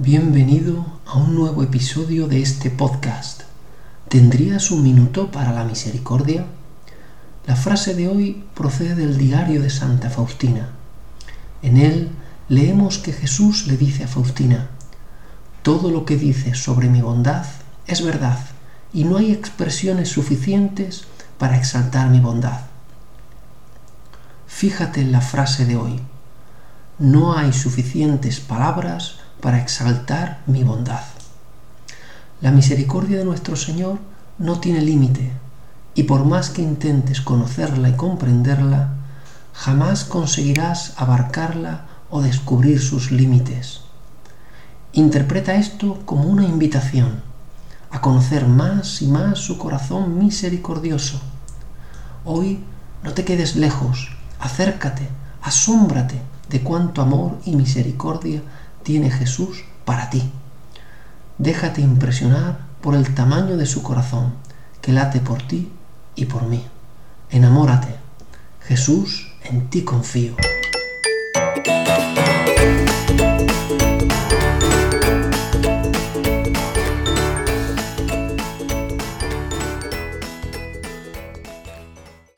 Bienvenido a un nuevo episodio de este podcast. ¿Tendrías un minuto para la misericordia? La frase de hoy procede del diario de Santa Faustina. En él leemos que Jesús le dice a Faustina, Todo lo que dices sobre mi bondad es verdad y no hay expresiones suficientes para exaltar mi bondad. Fíjate en la frase de hoy. No hay suficientes palabras para exaltar mi bondad. La misericordia de nuestro Señor no tiene límite y por más que intentes conocerla y comprenderla, jamás conseguirás abarcarla o descubrir sus límites. Interpreta esto como una invitación a conocer más y más su corazón misericordioso. Hoy no te quedes lejos, acércate, asómbrate de cuánto amor y misericordia tiene Jesús para ti. Déjate impresionar por el tamaño de su corazón, que late por ti y por mí. Enamórate. Jesús, en ti confío.